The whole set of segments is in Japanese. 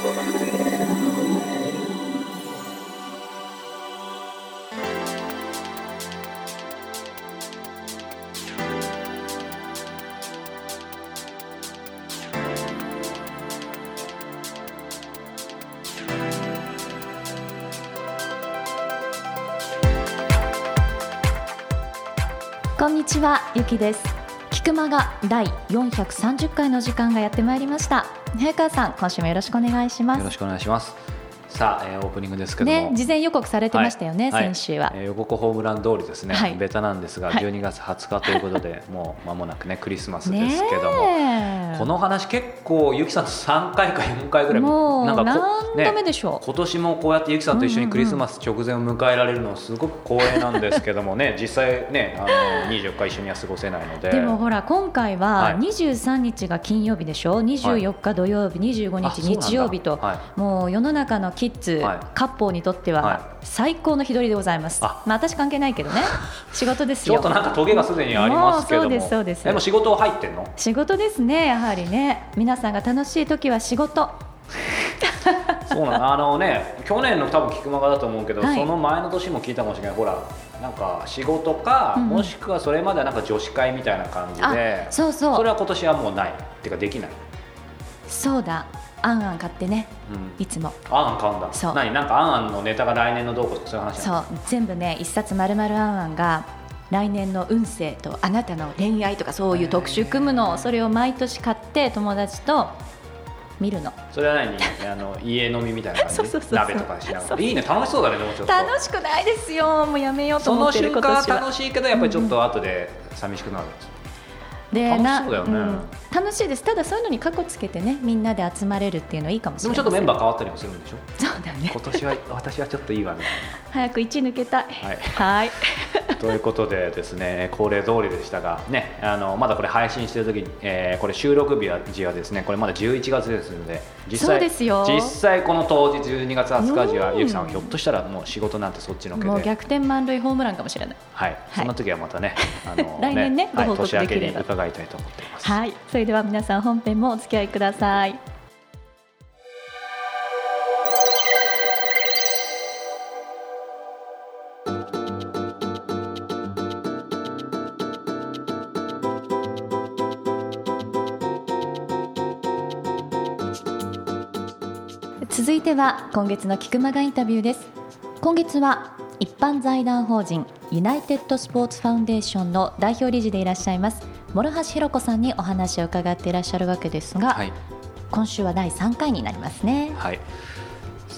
こんにちはゆきです。菊間が第430回の時間がやってまいりました。早川さん今週もよろしくお願いします。よろしくお願いします。さあ、えー、オープニングですけども、ね、事前予告されてましたよね、はい。先週は、えー予告ホームラン通りですね、はい。ベタなんですが、はい。12月20日ということで、もう間もなくねクリスマスですけども、この話結構ゆきさんと3回か4回ぐらいもうなんかこ何度目でしょう。今年もこうやってゆきさんと一緒にクリスマス直前を迎えられるのはすごく光栄なんですけどもね。実際ねあの24日一緒には過ごせないので。でもほら今回ははい。23日が金曜日でしょ？24日土曜日25日日曜日とはい。もう世の中のキッズはい。割烹にとってはい。は最高の日取りでございます。あ。まあ私関係ないけどね。仕事ですちょっよとなんかトゲがすでにありますけども。もうそうですそうです。でも仕事入ってんの？仕事ですねやはりね。皆さんが楽しい時は仕事。そうなの。あのね去年の多分菊間がだと思うけど、はい。その前の年も聞いたかもしれない。ほらなんか仕事か、うんうん。もしくはそれまではなんか女子会みたいな感じであそうそう。それは今年はもうない。っていうかできない、そうだあんあん買ってねうん、いつも。あんあん買うんだ。そう。何？なんかあんあんのネタが来年のどうこうとかそういう話？そう。全部ね一冊まるまるあんあんが来年の運勢とあなたの恋愛とかそういう特集組むのそれを毎年買って友達と見るの。それは何？あの 家飲みみたいな感じ？そうそうそうそう。鍋とかしながそう。らいいね楽しそうだねでもちょっと。楽しくないですよ。もうやめようとその思ってる瞬間は今年は楽しいけどやっぱりちょっと後で寂しくなるんですで楽しなそうだよね。ん。楽しいです。ただそういうのに過去つけてねみんなで集まれるっていうのはいいかもしでれないもちょっとメンバー変わったりもするんでしょ？そうだね。今年は私はちょっといいわみたい早く1抜けたい。なはい。はいということでですね恒例通りでしたが、ね、あのまだこれ配信してる時に、えーこれ収録日は時はですねこれまだ11月ですので実際実際この当日12月20日時はうん。ゆきさんはひょっとしたらもう仕事なんてそっちのけで、もう逆転満塁ホームランかもしれない。はい、そんな時はまたねあの 来年ねはいご報告年明けにできれば伺いたいと思っています。はい。それでは皆さん本編もお付き合いくださいは今月の菊間がインタビューです。今月は一般財団法人ユナイテッドスポーツファウンデーションの代表理事でいらっしゃいます諸橋弘子さんにお話を伺っていらっしゃるわけですが、はい。今週は第3回になりますね。はい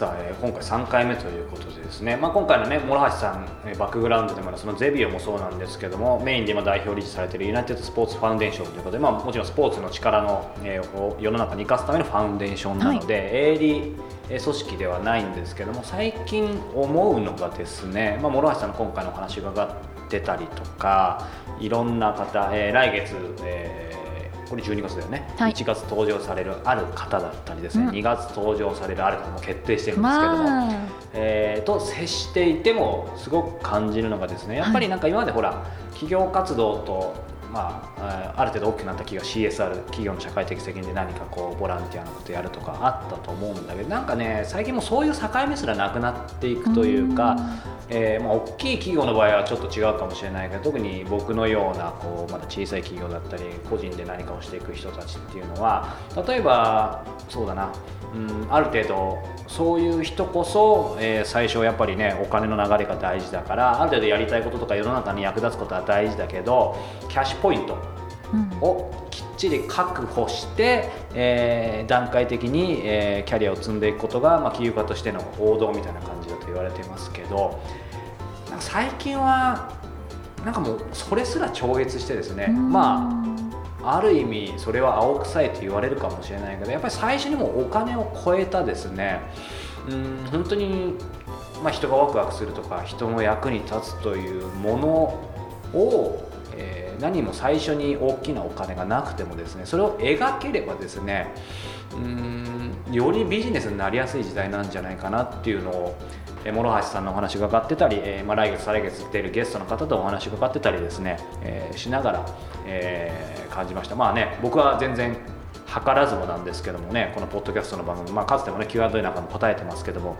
さあ、えー今回3回目ということでですね、まあ、今回のね諸橋さん、えーバックグラウンドでもそのゼビオもそうなんですけどもメインで今代表理事されているユナイテッドスポーツファウンデーションということで、まあ、もちろんスポーツの力の、えーを世の中に生かすためのファウンデーションなので、営利えー組織ではないんですけども最近思うのがですね、まあ、諸橋さんの今回のお話を伺ってたりとかいろんな方、えー来月、えーこれ12月だよね、はい。1月登場されるある方だったりですね、うん。2月登場されるある方も決定してるんですけども、まあ。えーと接していてもすごく感じるのがですねやっぱりなんか今までほら企業活動と、まあ、あある程度大きくなった企業 CSR 企業の社会的責任で何かこうボランティアのことやるとかあったと思うんだけどなんかね最近もうそういう境目すらなくなっていくというか。えーまあ、大きい企業の場合はちょっと違うかもしれないけど特に僕のようなこうまだ小さい企業だったり個人で何かをしていく人たちっていうのは例えばそうだな、うん、ある程度そういう人こそ、えー最初やっぱりねお金の流れが大事だからある程度やりたいこととか世の中に役立つことは大事だけどキャッシュポイントをきっちり確保して、えー段階的に、えーキャリアを積んでいくことが、まあ、起業家としての王道みたいな感じだと言われていますけど最近はなんかもうそれすら超越してですね、まあある意味それは青臭いと言われるかもしれないけどやっぱり最初にもうお金を超えたですねうん本当に、まあ、人がワクワクするとか人の役に立つというものを、えー何も最初に大きなお金がなくてもですねそれを描ければですねうんよりビジネスになりやすい時代なんじゃないかなっていうのを諸橋さんのお話伺ってたり、えーまあ、来月再来月出るゲストの方とお話伺ってたりですね、えーしながら、えー感じました。まあね僕は全然図らずもなんですけどもねこのポッドキャストの番組、まあ、かつてもね Q&A なんかも答えてますけども、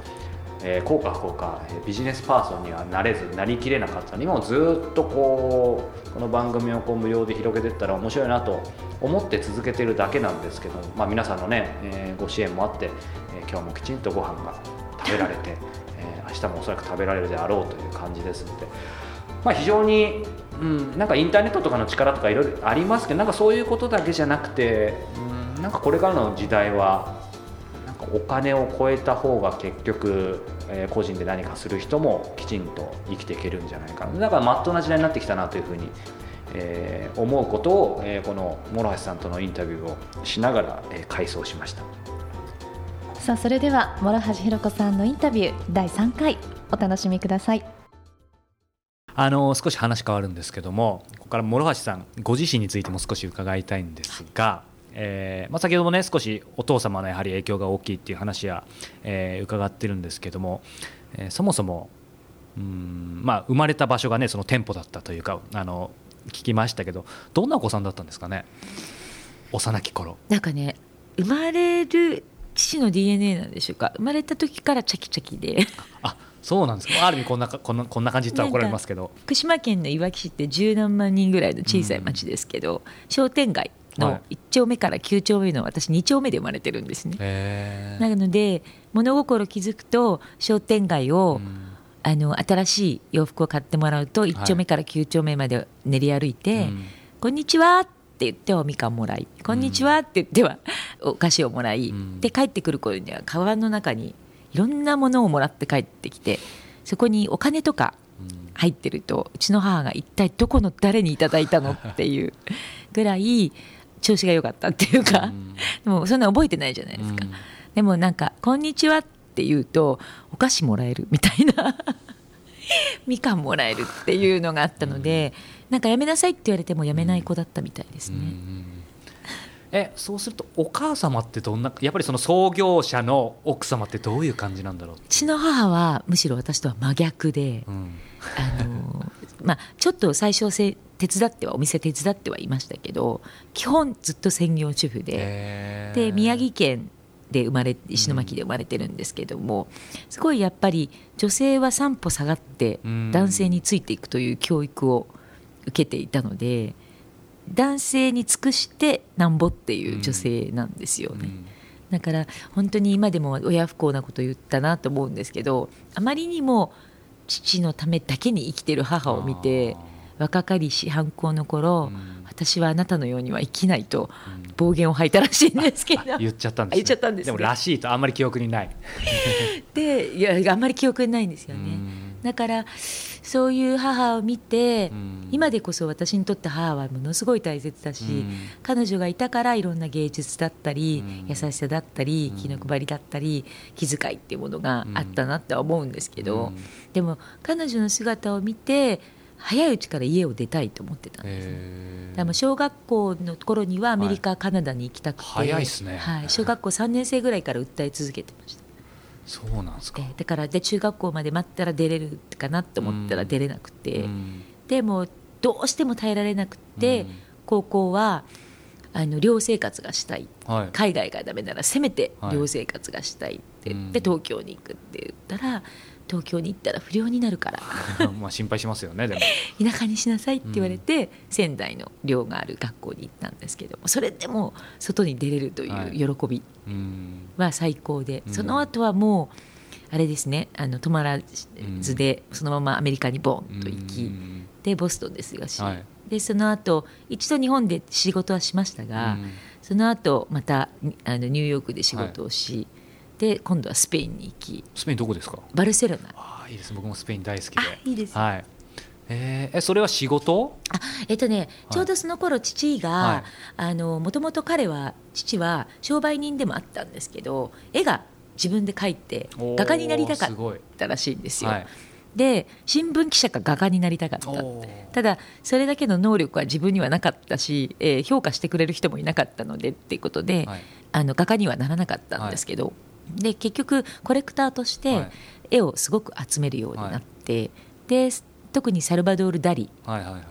えー、こうか不幸かビジネスパーソンにはなれずなりきれなかったの今もずっとこうこの番組をこう無料で広げていったら面白いなと思って続けてるだけなんですけど、まあ、皆さんのね、えー、ご支援もあって、えー、今日もきちんとご飯が食べられて、えー、明日もおそらく食べられるであろうという感じですので、まあ、非常にうん、なんかインターネットとかの力とかいろいろありますけどなんかそういうことだけじゃなくて、うん、なんかこれからの時代はお金を超えた方が結局、えー、個人で何かする人もきちんと生きていけるんじゃないかなだからまっとうな時代になってきたなというふうに、えー、思うことを、えー、この諸橋さんとのインタビューをしながら、えー、回想しましたさあそれでは諸橋ひろ子さんのインタビュー第3回お楽しみください。あの少し話変わるんですけどもここから諸橋さんご自身についても少し伺いたいんですが、えーまあ、先ほどもね少しお父様のやはり影響が大きいっていう話は、えー、伺ってるんですけども、えー、そもそもうんまあ生まれた場所がねその店舗だったというかあの聞きましたけどどんなお子さんだったんですかね幼き頃。なんかね生まれる父の DNA なんでしょうか。生まれた時からチャキチャキで。あそうなんですか。ある意味こんなこんなこんな感じって怒られますけど。福島県のいわき市って十何万人ぐらいの小さい町ですけど、うん、商店街の1丁目から9丁目の私2丁目で生まれてるんですね。なので物心気づくと商店街を、うん、あの新しい洋服を買ってもらうと1丁目から9丁目まで練り歩いて「はい。こんにちは」って言っておみかんもらい「こんにちは」って言っては お菓子をもらい、で帰ってくる頃にはカバンの中にいろんなものをもらって帰ってきてそこにお金とか入ってるとうちの母が一体どこの誰にいただいたのっていうぐらい調子が良かったっていうか、でもそんな覚えてないじゃないですか、でもなんか「こんにちは」って言うとお菓子もらえるみたいな。みかんもらえるっていうのがあったので、なんかやめなさいって言われてもやめない子だったみたいですね。えそうするとお母様ってどんなやっぱりその創業者の奥様ってどういう感じなんだろうう。ちの母はむしろ私とは真逆で、うん、あのまあ、ちょっと最初せ手伝ってはお店手伝ってはいましたけど基本ずっと専業主婦でで宮城県で生まれ石巻で生まれてるんですけども、すごいやっぱり女性は三歩下がって男性についていくという教育を受けていたので。男性に尽くしてなんぼっていう女性なんですよね、うん、だから本当に今でも親不幸なこと言ったなと思うんですけどあまりにも父のためだけに生きてる母を見て若かりし反抗の頃、うん、私はあなたのようには生きないと暴言を吐いたらしいんですけど。言っちゃったんです、ね、言っちゃったんです、ね、でもらしいとあんまり記憶にない。でいやあんまり記憶にないんですよね、だからそういう母を見て、うん、今でこそ私にとって母はものすごい大切だし、うん、彼女がいたからいろんな芸術だったり、うん、優しさだったり気の配りだったり気遣いっていうものがあったなって思うんですけど、でも彼女の姿を見て早いうちから家を出たいと思ってたんですね。でも小学校の頃にはアメリカ、はい、カナダに行きたくて、早いすね、はい、小学校3年生ぐらいから訴え続けてました。そうなんですか、だからで中学校まで待ったら出れるかなと思ったら出れなくて、うん、でもどうしても耐えられなくて、うん、高校はあの寮生活がしたい、はい、海外がダメならせめて寮生活がしたいって。言って、東京に行くって言ったら東京に行ったら不良になるから。まあ心配しますよねでも。田舎にしなさいって言われて、うん、仙台の寮がある学校に行ったんですけどもそれでも外に出れるという喜びは最高で、はい、その後はもうあれですねあの止まらずでそのままアメリカにボンと行き、でボストンですがし、はい、でその後一度日本で仕事はしましたが、その後またあのニューヨークで仕事をし、はいで今度はスペインに行き。スペインどこですか？バルセロナ。あいいです。僕もスペイン大好きで。いいです、はい。えー、えそれは仕事？あえっとね、ちょうどその頃父がもともと彼は父は商売人でもあったんですけど絵が自分で描いて画家になりたかったらしいんですよ。はい、で新聞記者か画家になりたかったただそれだけの能力は自分にはなかったし、えー、評価してくれる人もいなかったのでっていうことで、はい、あの画家にはならなかったんですけど、はいで結局コレクターとして絵をすごく集めるようになって、はい、で特にサルバドール・ダリ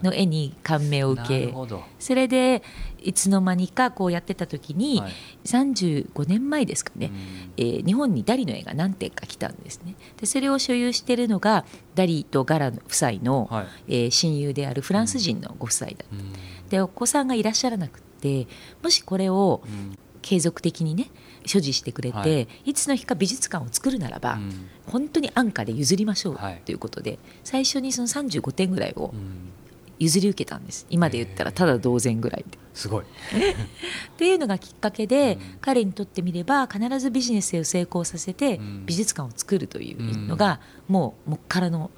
の絵に感銘を受け、それでいつの間にかこうやってた時に、はい、35年前ですかね、うん、えー、日本にダリの絵が何点か来たんですね。でそれを所有しているのがダリとガラ夫妻の、はい、えー、親友であるフランス人のご夫妻だった、うん、でお子さんがいらっしゃらなくてもしこれを継続的にね所持してくれて、はい、いつの日か美術館を作るならば、うん、本当に安価で譲りましょうとい。うことで、最初にその35点ぐらいを譲り受けたんです。今で言ったらただ同然ぐらいで。すごい。っていうのがきっかけで、うん、彼にとってみれば必ずビジネスを成功させて、美術館を作るというのが、もうもっからの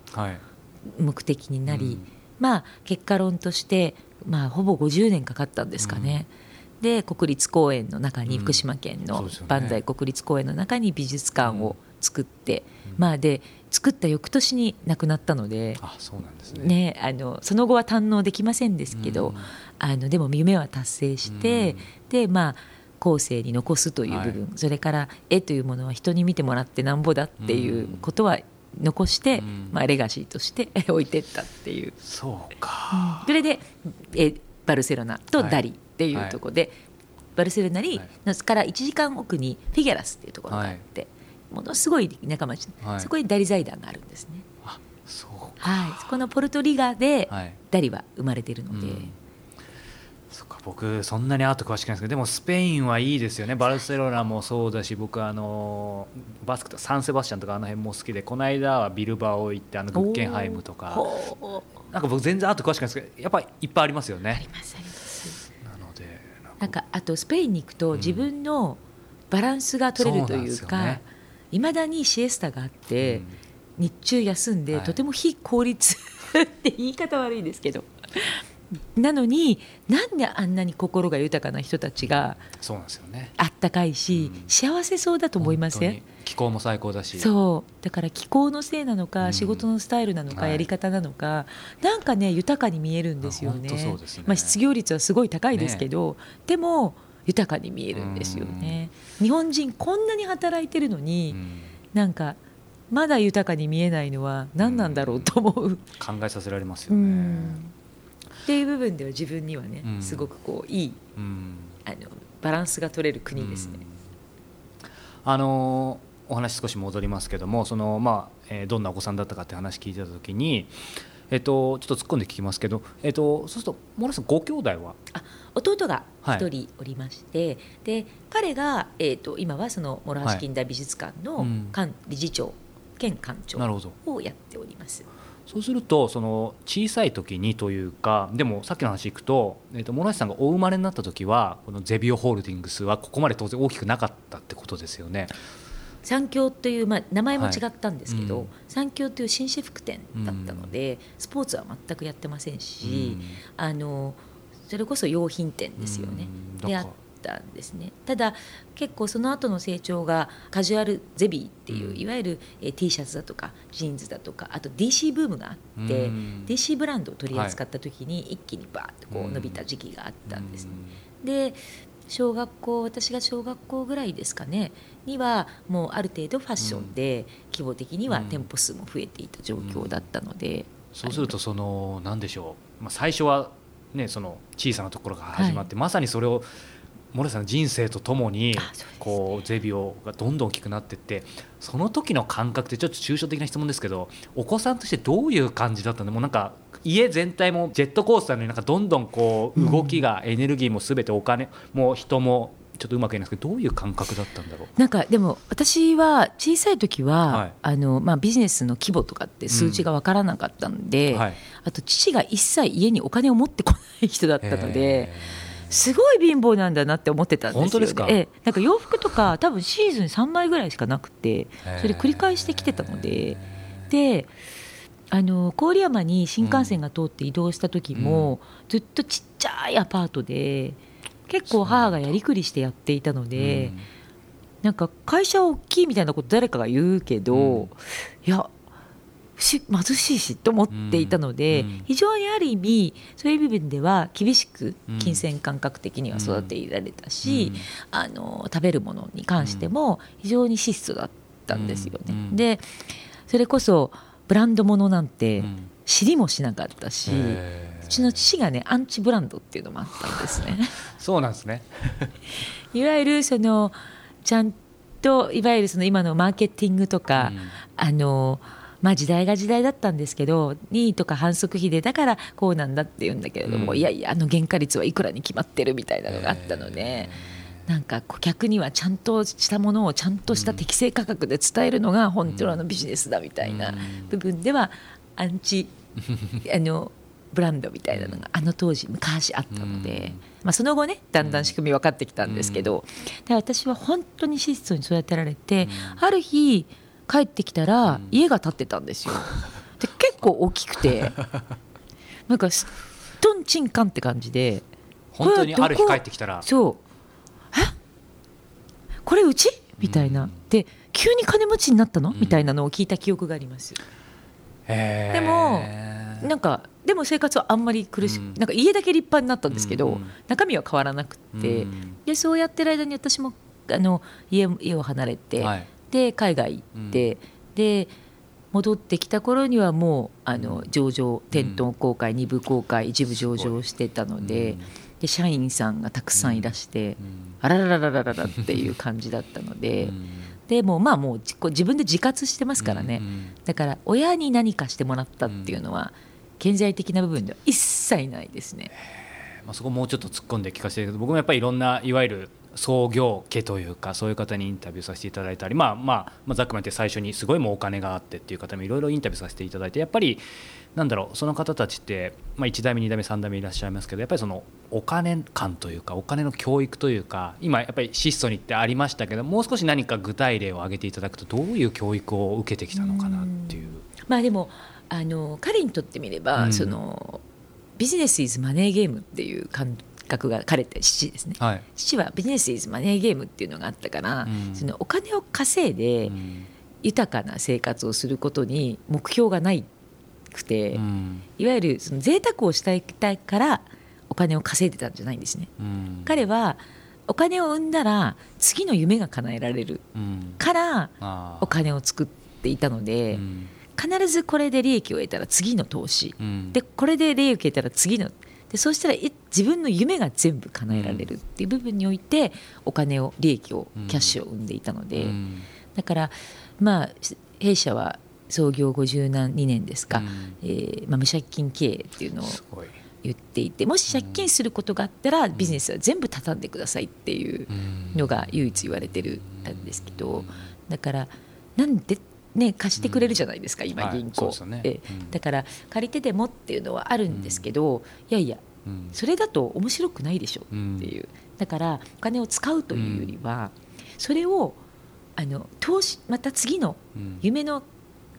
目的になり、はい、まあ結果論として、まあ、ほぼ50年かかったんですかね。で国立公園の中に、福島県の万歳国立公園の中に美術館を作って、まあで作った翌年に亡くなったのであそうなんですね。ねあのその後は堪能できませんですけど、あのでも夢は達成して、でまあ後世に残すという部分、はい、それから絵というものは人に見てもらってなんぼだっていうことは残して、まあ、レガシーとして 置いてったっていう。そうか、うん、それでえバルセロナとダリっていうところで、はい、バルセロナに、はい、から1時間奥にフィギュラスっていうところがあって、ものすごい田舎町、そこにダリ財団があるんですね。あそうはい、そこのポルトリガでダリは生まれてるので。うん。そか僕そんなにアート詳しくないですけどでもスペインはいいですよね。バルセロナもそうだし僕あのバスクとサンセバスチャンとかあの辺も好きでこの間はビルバオ行ってあのグッケンハイムとか。なんか僕全然アート詳しくないですけどやっぱりいっぱいありますよね。ありますありますなんかあとスペインに行くと自分のバランスが取れるというかいま、ね、だにシエスタがあって、うん、日中休んで、はい、とても非効率って言い方悪いですけど。なのになんであんなに心が豊かな人たちがそうなんですよね。あったかいし、うん、幸せそうだと思いません？気候も最高だし。そう。だから気候のせいなのか、うん、仕事のスタイルなのか、やり方なのかなんかね豊かに見えるんですよね、ね、まあ、失業率はすごい高いですけど、ね、でも豊かに見えるんですよね、日本人こんなに働いてるのに、うん、なんかまだ豊かに見えないのは何なんだろうと思う、考えさせられますよね、っていう部分では自分にはね、うん、すごくこういい、うん、あのバランスが取れる国ですね。あのお話少し戻りますけどもその、まあえー、どんなお子さんだったかって話聞いてた時に、えっと、ちょっと突っ込んで聞きますけど、えっと、そうするとモラさんご兄弟は？あ弟が一人おりまして、はい、で彼が、えっと、今はその諸橋近代美術館の館、理事長兼館長をやっております。そうするとその小さい時にというかでもさっきの話いくと,、えーと、諸橋さんがお生まれになった時はこのゼビオホールディングスはここまで当然大きくなかったってことですよね。三共という、まあ、名前も違ったんですけど、はいうん、三共という紳士服店だったので、うん、スポーツは全くやってませんし、うん、あのそれこそ用品店ですよね。であったんですね。ただ結構その後の成長がカジュアルゼビーっていう、うん、いわゆる、え T シャツだとかジーンズだとかあと DC ブームがあって、DC ブランドを取り扱った時に一気にバーッとこう伸びた時期があったんです、ね、で小学校私が小学校ぐらいですかねにはもうある程度ファッションで規模的には店舗数も増えていた状況だったので、そうするとその何でしょう、まあ、最初はねその小さなところが始まって、はい、まさにそれをモレさんの人生とともにこうゼビオがどんどん大きくなっていってその時の感覚ってちょっと抽象的な質問ですけどお子さんとしてどういう感じだったのもうなんか家全体もジェットコースターのようになんかどんどんこう動きがエネルギーもすべてお金も人もちょっとうまく言えないですけどどういう感覚だったんだろう？なんかでも私は小さい時は、はい、あのまあ、ビジネスの規模とかって数字が分からなかったんで、うん。はい、あと父が一切家にお金を持ってこない人だったので。すごい貧乏なんだなって思ってたんですよ、本当ですか、ええ、なんか洋服とか多分シーズン3枚ぐらいしかなくてそれ繰り返してきてたので。であの郡山に新幹線が通って移動した時も、うん、ずっとちっちゃいアパートで結構母がやりくりしてやっていたので、うん、なんか会社大きいみたいなこと誰かが言うけど、うん、いやし貧しいしと思っていたので、うん、非常にある意味そういう部分では厳しく金銭感覚的には育てられたし、うん、あの食べるものに関しても非常に質素だったんですよね。でそれこそブランド物なんて知りもしなかったしうちの父がねアンチブランドっていうのもあったんですね。そうなんですね。いわゆるそのちゃんといわゆるその今のマーケティングとか、うん、あのまあ時代が時代だったんですけど任意とか反則費でだからこうなんだって言うんだけれども、うん、いやいやあの原価率はいくらに決まってるみたいなのがあったので。なんか顧客にはちゃんとしたものをちゃんとした適正価格で伝えるのが本当のビジネスだみたいな部分ではアンチ あのブランドみたいなのがあの当時昔あったので、まあ、その後ねだんだん仕組み分かってきたんですけど、で私は本当に質素に育てられて、ある日帰ってきたら家が建ってたんですよ。で結構大きくて なんかトンチンカンって感じで本当にある日帰ってきたら。そう。え？これうち？みたいな、で急に金持ちになったの？みたいなのを聞いた記憶があります。でもなんかでも生活はあんまり苦しく、うん、なんか家だけ立派になったんですけど、うん、中身は変わらなくて、うん、でそうやってる間に私もあの家家を離れて、はい、で海外行って、で戻ってきた頃にはもうあの上場店頭公開2部公開一部上場してたので。で社員さんがたくさんいらして、あらららららららっていう感じだったので、でもまあもう自分で自活してますからね、だから親に何かしてもらったっていうのは、経済的な部分では一切ないですね。まあ、そこもうちょっと突っ込んで聞かせて僕もやっぱりいろんないわゆる創業家というかそういう方にインタビューさせていただいたり、まあまあ、まあざっくり言って最初にすごいもうお金があってっていう方もいろいろインタビューさせていただいてやっぱりなんだろうその方たちって、まあ、1代目2代目3代目いらっしゃいますけどやっぱりそのお金感というかお金の教育というか今やっぱり質素にってありましたけどもう少し何か具体例を挙げていただくとどういう教育を受けてきたのかなっていう。まあ、でもあの彼にとってみれば、うん、そのビジネス・イズ・マネー・ゲームっていう感覚が彼って父ですね、はい、父はビジネス・イズ・マネー・ゲームっていうのがあったから、うん、そのお金を稼いで豊かな生活をすることに目標がないくて、うん、いわゆるその贅沢をしたいからお金を稼いでたんじゃないんですね。彼はお金を生んだら次の夢が叶えられるからお金を作っていたので、必ずこれで利益を得たら次の投資、うん、でこれで利益を得たら次のでそうしたら自分の夢が全部叶えられるっていう部分においてお金を利益をキャッシュを生んでいたので、うん、だからまあ弊社は創業52年ですか、うん、えー、まあ、無借金経営っていうのを言っていてもし借金することがあったらビジネスは全部畳んでくださいっていうのが唯一言われてるんですけどだからなんでね、貸してくれるじゃないですか、うん、今銀行、はいね。えだから借りてでもっていうのはあるんですけど、うん、いやいや、うん、それだと面白くないでしょっていう、だからお金を使うというよりは、それをあの投資また次の夢の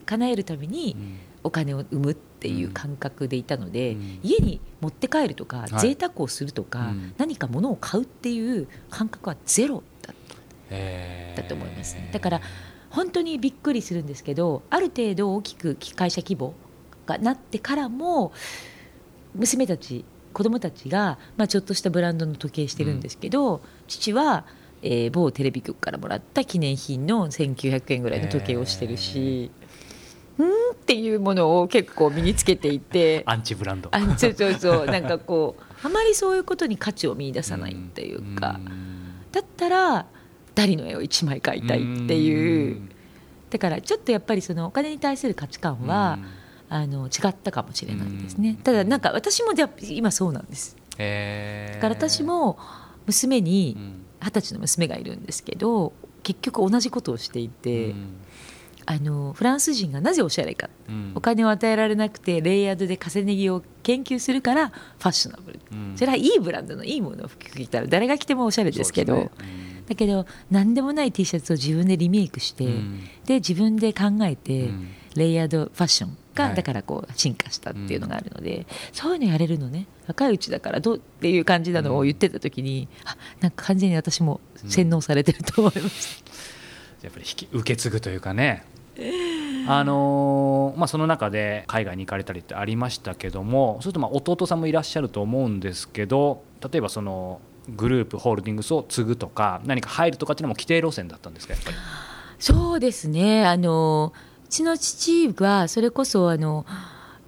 叶えるためにお金を生むっていう感覚でいたので、家に持って帰るとか、はい、贅沢をするとか、何か物を買うっていう感覚はゼロだった。と思いますね。だから本当にびっくりするんですけどある程度大きく会社規模がなってからも娘たち子供たちが、まあ、ちょっとしたブランドの時計してるんですけど、うん、父は、えー、某テレビ局からもらった記念品の1900円ぐらいの時計をしてるし。うんっていうものを結構身につけていてアンチブランド。あそうそうそう。なんかこうあまりそういうことに価値を見出さないっていうか、だったらダリの絵を1枚描いたいっていう。だからちょっとやっぱりそのお金に対する価値観はあの違ったかもしれないですね。ただなんか私も今そうなんです。だから私も娘に二十歳の娘がいるんですけど結局同じことをしていて。あのフランス人がなぜおしゃれか、うん、お金を与えられなくてレイヤードで稼ぎを研究するからファッショナブル、うん、それはいいブランドのいいものを着たら誰が着てもおしゃれですけど、ね。うん、だけど何でもない T シャツを自分でリメイクして、で自分で考えて、レイヤードファッションが、だからこう進化したっていうのがあるので、そういうのやれるのね。若いうちだからどうっていう感じなのを言ってた時に、あなんか完全に私も洗脳されてると思います。やっぱり引き受け継ぐというかね。あのまあ、その中で海外に行かれたりってありましたけどもそうするとまあ弟さんもいらっしゃると思うんですけど例えばそのグループホールディングスを継ぐとか何か入るとかっていうのも規定路線だったんですかやっぱり？そうですね。あのうちの父はそれこそあの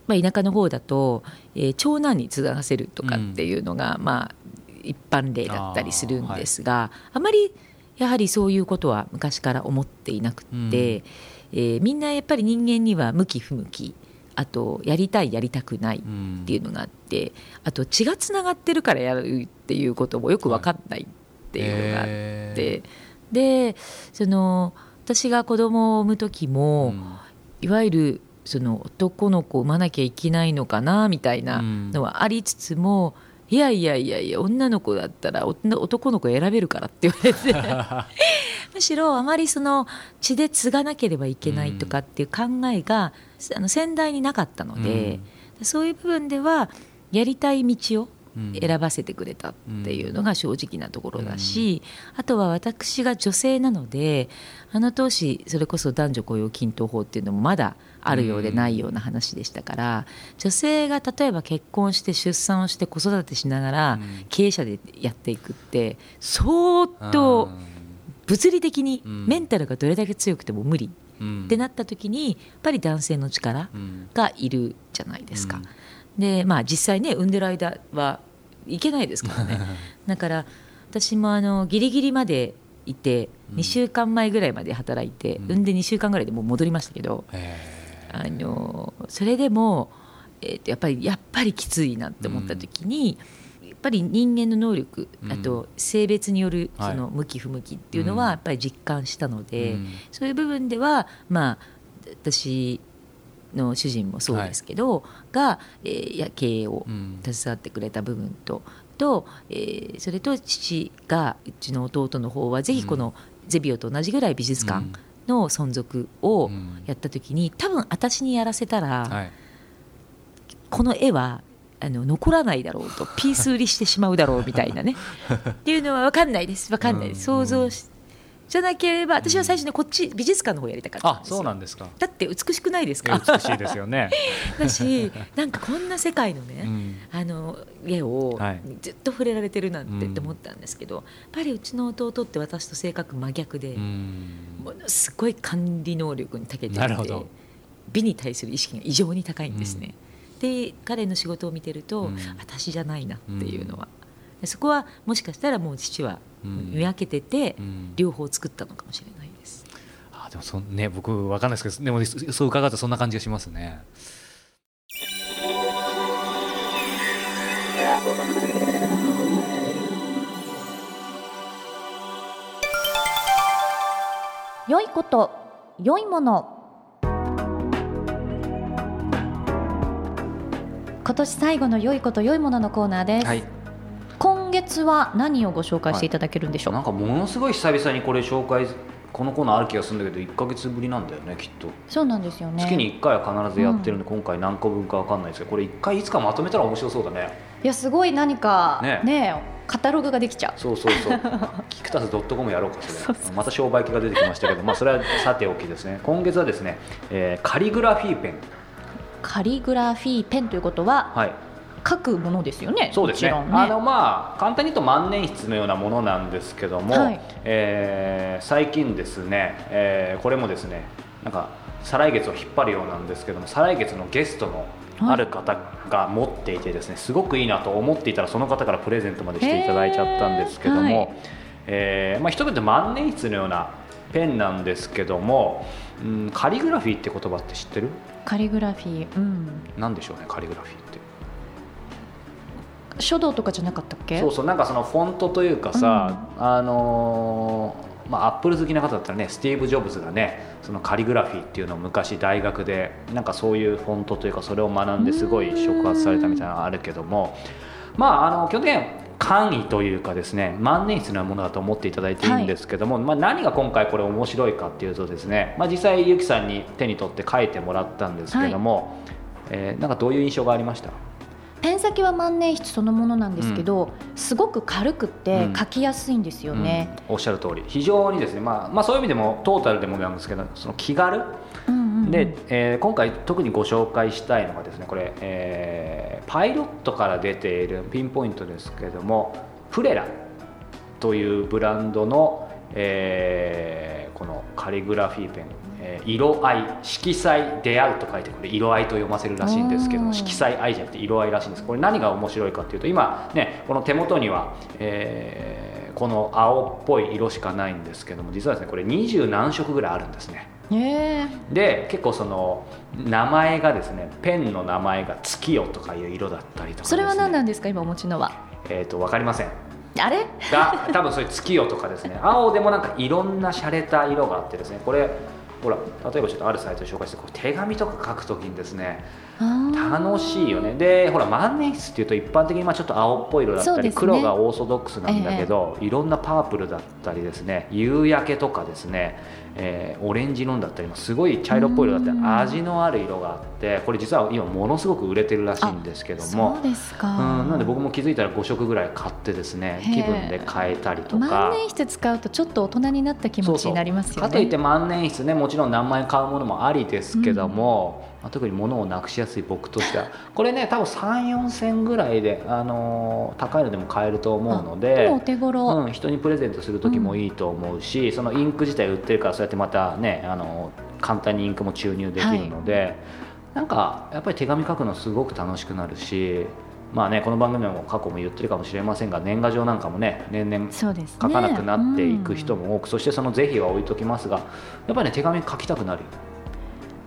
まあ、田舎の方だと、えー、長男に継がせるとかっていうのが、うん、まあ、一般例だったりするんですがあ,、はい、あまりやはりそういうことは昔から思っていなくて、うん、えー、みんなやっぱり人間には向き不向きあとやりたいやりたくないっていうのがあって、うん、あと血がつながってるからやるっていうこともよく分かんないっていうのがあって、でその私が子供を産む時も、うん、いわゆるその男の子を産まなきゃいけないのかなみたいなのはありつつも、うん、いやいやいやいや女の子だったら男の子選べるからって言われて。むしろあまりその血で継がなければいけないとかっていう考えが、あの先代になかったので、うん、そういう部分ではやりたい道を選ばせてくれたっていうのが正直なところだし、あとは私が女性なのであの当時それこそ男女雇用均等法っていうのもまだあるようでないような話でしたから、女性が例えば結婚して出産をして子育てしながら経営者でやっていくって相当物理的にメンタルがどれだけ強くても無理ってなった時にやっぱり男性の力がいるじゃないですか。でまあ実際ね産んでる間はいけないですからね。だから私もあのギリギリまでいて2週間前ぐらいまで働いて、産んで2週間ぐらいでもう戻りましたけど、あのそれでも、えー、やっぱりやっぱりきついなって思った時に、やっぱり人間の能力あと性別によるその向き不向きっていうのはやっぱり実感したので、そういう部分ではまあ私の主人もそうですけど、が、えー、や経営を携わってくれた部分と、と、えー、それと父がうちの弟の方はぜひこのゼビオと同じぐらい美術館の存続をやった時に多分私にやらせたら、はい、この絵はあの残らないだろうとピース売りしてしまうだろうみたいなね。っていうのは分かんないです。分かんないです、想像しじゃなければ私は最初ねこっち美術館の方やりたかったんですよ。そうなんですか。だって美しくないですか？美しいですよね。だしなんかこんな世界のね、うん、あの絵をずっと触れられてるなんてって思ったんですけど、やっぱりうちの弟って私と性格真逆で、うん、ものすごい管理能力に長けていて美に対する意識が異常に高いんですね、うん、で彼の仕事を見てると、私じゃないなっていうのは、そこはもしかしたらもう父は見分けてて、両方作ったのかもしれないです。あでもそね僕分かんないですけどでもそう伺うとそんな感じがしますね。良いこと良いもの。今年最後の良いこと良いもののコーナーです、はい。今月は何をご紹介していただけるんでしょう、はい、なんかものすごい久々にこれ紹介このコーナーある気がするんだけど1か月ぶりなんだよねきっと。そうなんですよね。月に1回は必ずやってるんで、うん、今回何個分か分かんないですけどこれ1回いつかまとめたら面白そうだね。いやすごい何かね。ねカタログができちゃう。そうそうそう。キクタス .com やろうかそれ。また商売機が出てきましたけどまあそれは さておきですね。今月はですね、えー、カリグラフィーペン。カリグラフィーペンということは、はい、書くものですよね。そうですね。ねあのまあ簡単に言うと万年筆のようなものなんですけども、はい、えー、最近ですね、えー、これもですね、なんか再来月を引っ張るようなんですけども、再来月のゲストのある方が持っていてですね、すごくいいなと思っていたらその方からプレゼントまでしていただいちゃったんですけども、はい、えー、まあ一言で万年筆のようなペンなんですけども、うん、カリグラフィーって言葉って知ってる？カリグラフィー、うん。なんでしょうね、カリグラフィーって。書道とかじゃなかったっけ？そうそうなんかそのフォントというかさ、うん、あのー、まあ、アップル好きな方だったらねスティーブ・ジョブズがねそのカリグラフィーっていうのを昔大学でなんかそういうフォントというかそれを学んですごい触発されたみたいなのがあるけどもまああの去年簡易というかですね万年筆のものだと思っていただいていいんですけども、はい、まあ、何が今回これ面白いかっていうとですね、まあ、実際ゆきさんに手に取って書いてもらったんですけども、はい、えー、なんかどういう印象がありました？ペン先は万年筆そのものなんですけど、うん、すごく軽くて書きやすいんですよね、うん、おっしゃる通り。非常にですね、まあ、まあそういう意味でもトータルでもなんですけどその気軽、うんうんうん、で、えー、今回特にご紹介したいのがですねこれ、えー、パイロットから出ているピンポイントですけれどもプレラというブランドの、えー、このカリグラフィーペン、ええー、色合い色彩出会うと書いてこれ色合いと読ませるらしいんですけど色彩愛じゃなくて色合いらしいんです。これ何が面白いかっていうと今ねこの手元には、えー、この青っぽい色しかないんですけども実はですねこれ二十何色ぐらいあるんですね。で結構その名前がですねペンの名前が月夜とかいう色だったりとか、ね、それは何なんですか今お持ちのは？えっ、と分かりません。あれ？が多分そういう月夜とかですね。青でもなんかいろんな洒落た色があってですねこれほら例えばちょっとあるサイトで紹介してこれ手紙とか書くときにですね楽しいよね。でほら万年筆っていうと一般的にまあちょっと青っぽい色だったり、ね、黒がオーソドックスなんだけど、ええ、いろんなパープルだったりですね夕焼けとかですねえー、オレンジ色だったりすごい茶色っぽい色だったり味のある色があってこれ実は今ものすごく売れてるらしいんですけどもそうですか。うんなんで僕も気づいたら5色ぐらい買ってですね気分で変えたりとか。万年筆使うとちょっと大人になった気持ちになりますよね。かといって万年筆ねもちろん何万円買うものもありですけども、うんまあ、特に物をなくしやすい僕としては。これね多分34千ぐらいで、あのー、高いのでも買えると思うのでお手頃、うん、人にプレゼントする時もいいと思うし、うん、そのインク自体売ってるからそうやってまたね、あのー、簡単にインクも注入できるので、はい、なんかやっぱり手紙書くのすごく楽しくなるし。まあね、この番組でも過去も言ってるかもしれませんが年賀状なんかもね年々書かなくなっていく人も多くそ,、してその是非は置いときますがやっぱりね手紙書きたくなる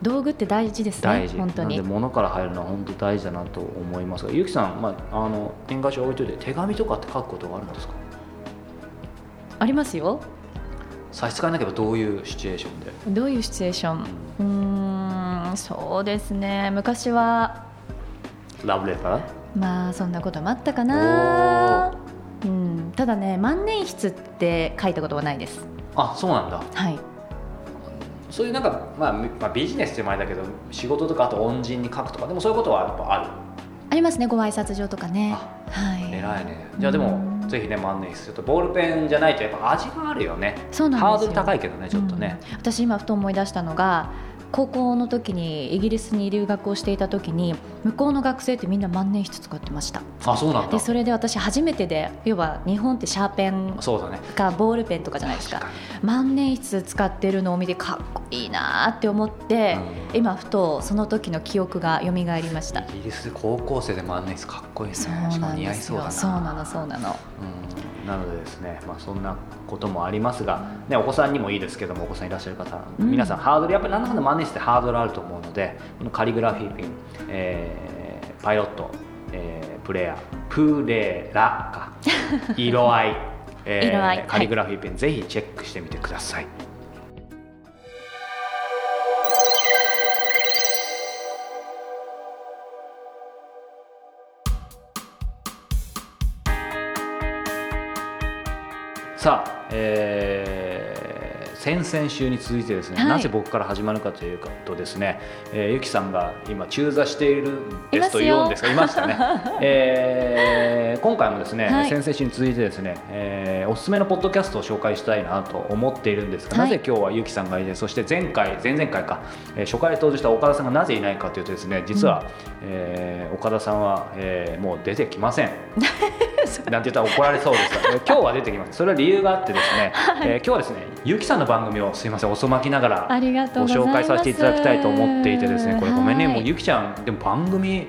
道具って大事ですね本当に。で物から入るのは本当大事だなと思いますがゆきさん、まあ、あの年賀状置いといて手紙とかって書くことがあるんですか？ありますよ。差し支えなければどういうシチュエーションで？どういうシチュエーション？うん。そうですね。昔はラブレター？まあそんなこともあったかな。うん。ただね万年筆って書いたことはないです。あそうなんだ。はいそういうなんか、まあ、まあビジネスって前だけど仕事とかあと恩人に書くとかでもそういうことはやっぱある。ありますねご挨拶状とかね。はい。偉いね。じゃあでも、ぜひね万年筆とボールペンじゃないとやっぱ味があるよね。そうなんハードル高いけどねちょっとね、うん、私今ふと思い出したのが高校の時にイギリスに留学をしていた時に向こうの学生ってみんな万年筆使ってました。あそうなんでそれで私初めてで要は日本ってシャーペンかボールペンとかじゃないですか。万年筆使ってるのを見てかっこいいなって思って、うん、今ふとその時の記憶が蘇りました。イギリス高校生で万年筆かっこいいですね。そうなんですよ。そうなのそうなの、うんなのでですね、まあ、そんなこともありますが、ね、お子さんにもいいですけどもお子さんいらっしゃる方、うん、皆さんハードルやっぱり何だかんだ万年筆ってハードルあると思うのでこのカリグラフィーえー、パイロット、えー、プレイヤープレラか。色合い、えー、色合い。カリグラフィーペン、はい、ぜひチェックしてみてください。さあ、えー、先々週に続いてですね、はい、なぜ僕から始まるかというとですね、えー、ゆきさんが今中座しているんですと言うんですがいましたね、えー、今回もですね、はい、先々週に続いてですね、えー、おすすめのポッドキャストを紹介したいなと思っているんですが、はい、なぜ今日はゆきさんがいてそして前回前々回か、えー、初回登場した岡田さんがなぜいないかというとですね実は、うん、えー、岡田さんは、えー、もう出てきません。なんて言ったら怒られそうですが、今日は出てきます。それは理由があってですね、はい、えー、今日はですね、ゆきさんの番組をすみません遅まきながらご紹介させていただきたいと思っていてですね、これごめんね、もうゆきちゃんでも番組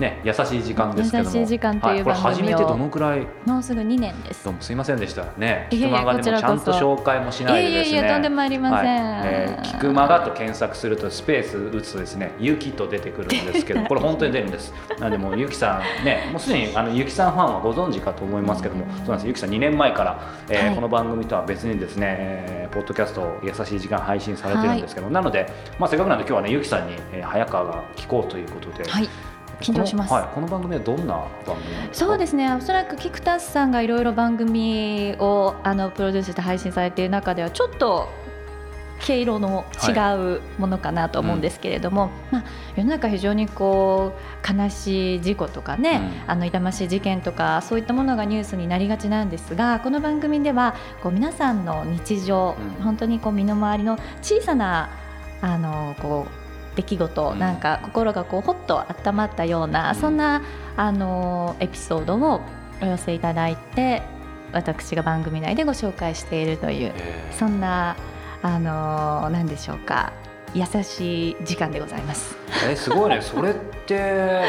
ね、優しい時間ですけども。優しい時間という番組を、はい、初めてどのくらい？もうすぐ2年です。どうもすいませんでした。ね菊間がでもちゃんと紹介もしないでですね。いやいやとんでもありません、はい、えー、菊間がと検索するとスペース打つとですねゆきと出てくるんですけど これ本当に出るんです。なのでもうゆきさんね もうすでにあのゆきさんファンはご存知かと思いますけども、そうなんです。ゆきさん2年前から、えー、はい、この番組とは別にですね、えー、ポッドキャストを優しい時間配信されてるんですけど、はい、なのでまあせっかくなんで今日はねゆきさんに、えー、早川が聞こうということで、はい緊張します。はい、この番組はどんな番組そうですね。おそらくキクタスさんがいろいろ番組をあのプロデュースして配信されている中ではちょっと毛色の違うものかなと思うんですけれども、はいうん、まあ、世の中非常にこう悲しい事故とかね、うん、あの痛ましい事件とかそういったものがニュースになりがちなんですがこの番組ではこう皆さんの日常、うん、本当にこう身の回りの小さなあのこう出来事、うん、なんか心がこうほっと温まったような、うん、そんなあのエピソードをお寄せいただいて私が番組内でご紹介しているという、そんなあの何でしょうか優しい時間でございます。えすごいね。それって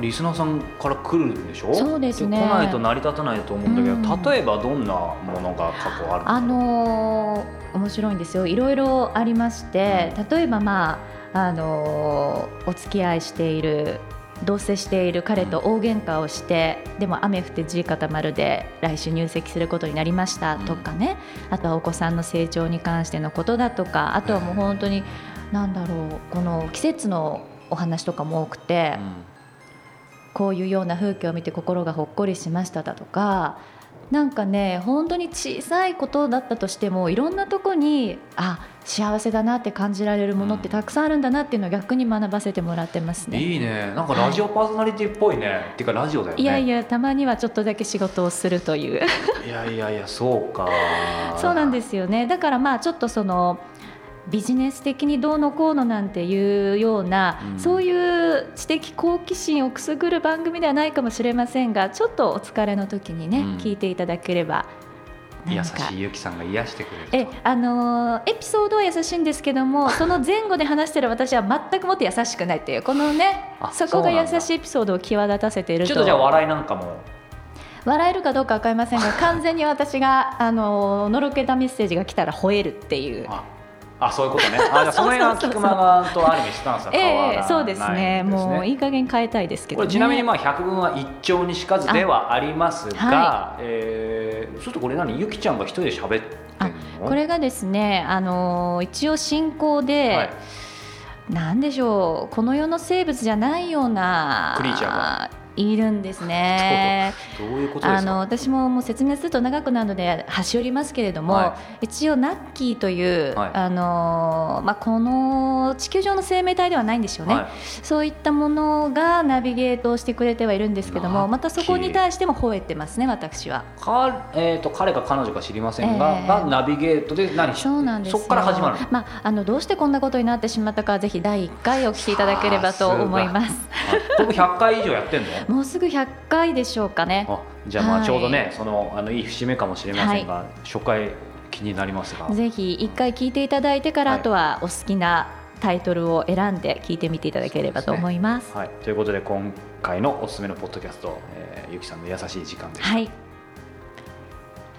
リスナーさんから来るんでしょ？そうですね。来ないと成り立たないと思うんだけど、うん、例えばどんなものが過去あるあのー、面白いんですよ。いろいろありまして、例えばまああのー、お付き合いしている同棲している彼と大喧嘩をして、でも雨降って地固まるで来週入籍することになりましたとかね、うん、あとはお子さんの成長に関してのことだとかあとはもう本当に、なんだろうこの季節のお話とかも多くて、うん、こういうような風景を見て心がほっこりしましただとかなんかね本当に小さいことだったとしてもいろんなとこにあ幸せだなって感じられるものってたくさんあるんだなっていうのを逆に学ばせてもらってますね。いいねなんかラジオパーソナリティっぽいね、はい、っていうかラジオだよね。いやいやたまにはちょっとだけ仕事をするといういやいやいやそうか。そうなんですよねだからまあちょっとそのビジネス的にどうのこうのなんていうような、うん、そういう知的好奇心をくすぐる番組ではないかもしれませんがちょっとお疲れの時にね、うん、聞いていただければ優しいゆきさんが癒してくれるえあのエピソードは優しいんですけども その前後で話してる私は全くもって優しくないっていうこのねそこが優しいエピソードを際立たせていると。ちょっとじゃあ笑いなんかも。笑えるかどうか分かりませんが完全に私があののろけたメッセージが来たら吠えるっていう。あそういうことね。あじゃその辺は菊間がとある意味スタンスは変わらない、ね、えー、そうですね。もういい加減変えたいですけど、ね、ちなみにまあ百聞は一丁にしかずではありますが、はい、えー、ちょっとこれ何ゆきちゃんが一人で喋ってこれがですね、あのー、一応進行で。はい。なんでしょう。この世の生物じゃないようなクリーチャーがいるんですね。どういうことあの私ももう説明すると長くなるので端折りますけれども、はい、一応ナッキーという、はい、あのまあこの地球上の生命体ではないんでしょうね、はい、そういったものがナビゲートをしてくれてはいるんですけども、またそこに対しても吠えてますね私は。かえっ、ー、と彼か彼女か知りませんが、えー、がナビゲートで何？そうなんですそこから始まる。まああのどうしてこんなことになってしまったかぜひ第一回お聞きいただければと思います。僕100回以上やってんの？もうすぐ100回でしょうかね。じゃあまあちょうどね、はい、そのあのいい節目かもしれませんが、はい、初回気になりますが。ぜひ1回聞いていただいてから、はい、あとはお好きなタイトルを選んで聞いてみていただければと思います、ね、はい、ということで今回のおすすめのポッドキャスト、えー、ゆきさんの優しい時間ですはい。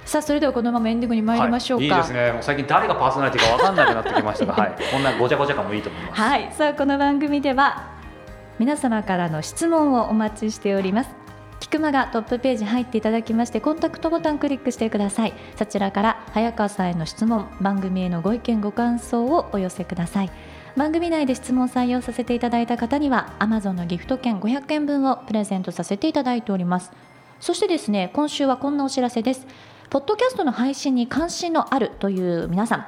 さあそれではこのままエンディングに参りましょうか、はい、いいですね。最近誰がパーソナリティか分かんなくなってきましたが、はい、こんなごちゃごちゃ感もいいと思います。はい。さあこの番組では皆様からの質問をお待ちしております。菊間がトップページ入っていただきましてコンタクトボタンクリックしてください。そちらから早川さんへの質問番組へのご意見ご感想をお寄せください。番組内で質問採用させていただいた方には Amazon のギフト券500円分をプレゼントさせていただいております。そしてですね今週はこんなお知らせです。ポッドキャストの配信に関心のあるという皆さん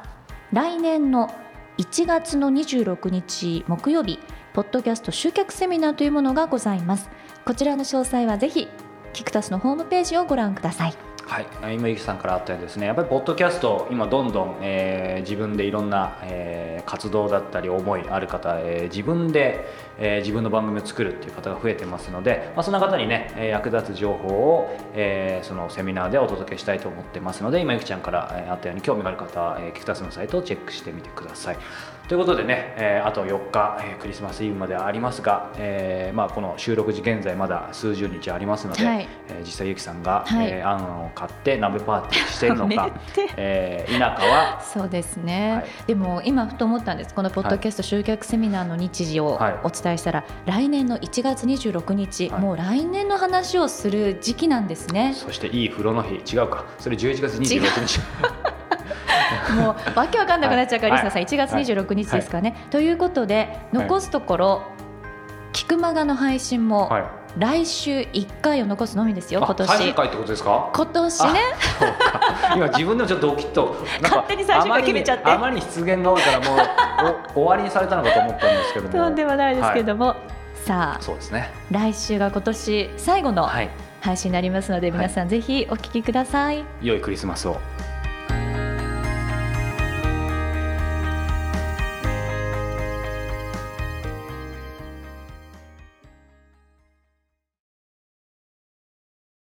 来年の1月の26日木曜日ポッドキャスト集客セミナーというものがございます。こちらの詳細はぜひキクタスのホームページをご覧ください。はい、今ゆきさんからあったようにですねやっぱりポッドキャスト今どんどん、えー、自分でいろんな、えー、活動だったり思いある方、えー、自分で、えー、自分の番組を作るっていう方が増えてますので、まあ、そんな方にね、え役立つ情報を、えー、そのセミナーでお届けしたいと思ってますので今ゆきちゃんから、え、あったように興味がある方、えー、キクタスのサイトをチェックしてみてください。ということでね、えー、あと4日、えー、クリスマスイブまでありますが、えーまあ、この収録時現在まだ数十日ありますので、はい、えー、実際ゆきさんが、はい、えー、あんを買って鍋パーティーしているのか、えー、田舎は？そうですね、はい、でも今ふと思ったんです。このポッドキャスト集客セミナーの日時をお伝えしたら、来年の1月26日、もう来年の話をする時期なんですね。そしていい風呂の日。違うか。それ11月26日もうわけわかんなくなっちゃうから、リスナーさん1月26日ですかね。ということで残すところ、菊間がの配信も、来週1回を残すのみですよ、今年。最回ってことですか？今年ね。今、自分でもちょっとドキッと、勝手に最終回決めちゃって。あまりに出現が多いから、もう 終わりにされたのかと思ったんですけども。とんでもないですけども、はい、さあ、そうですね、来週が今年最後の配信になりますので、皆さん、ぜひお聞きください。良いクリスマスを。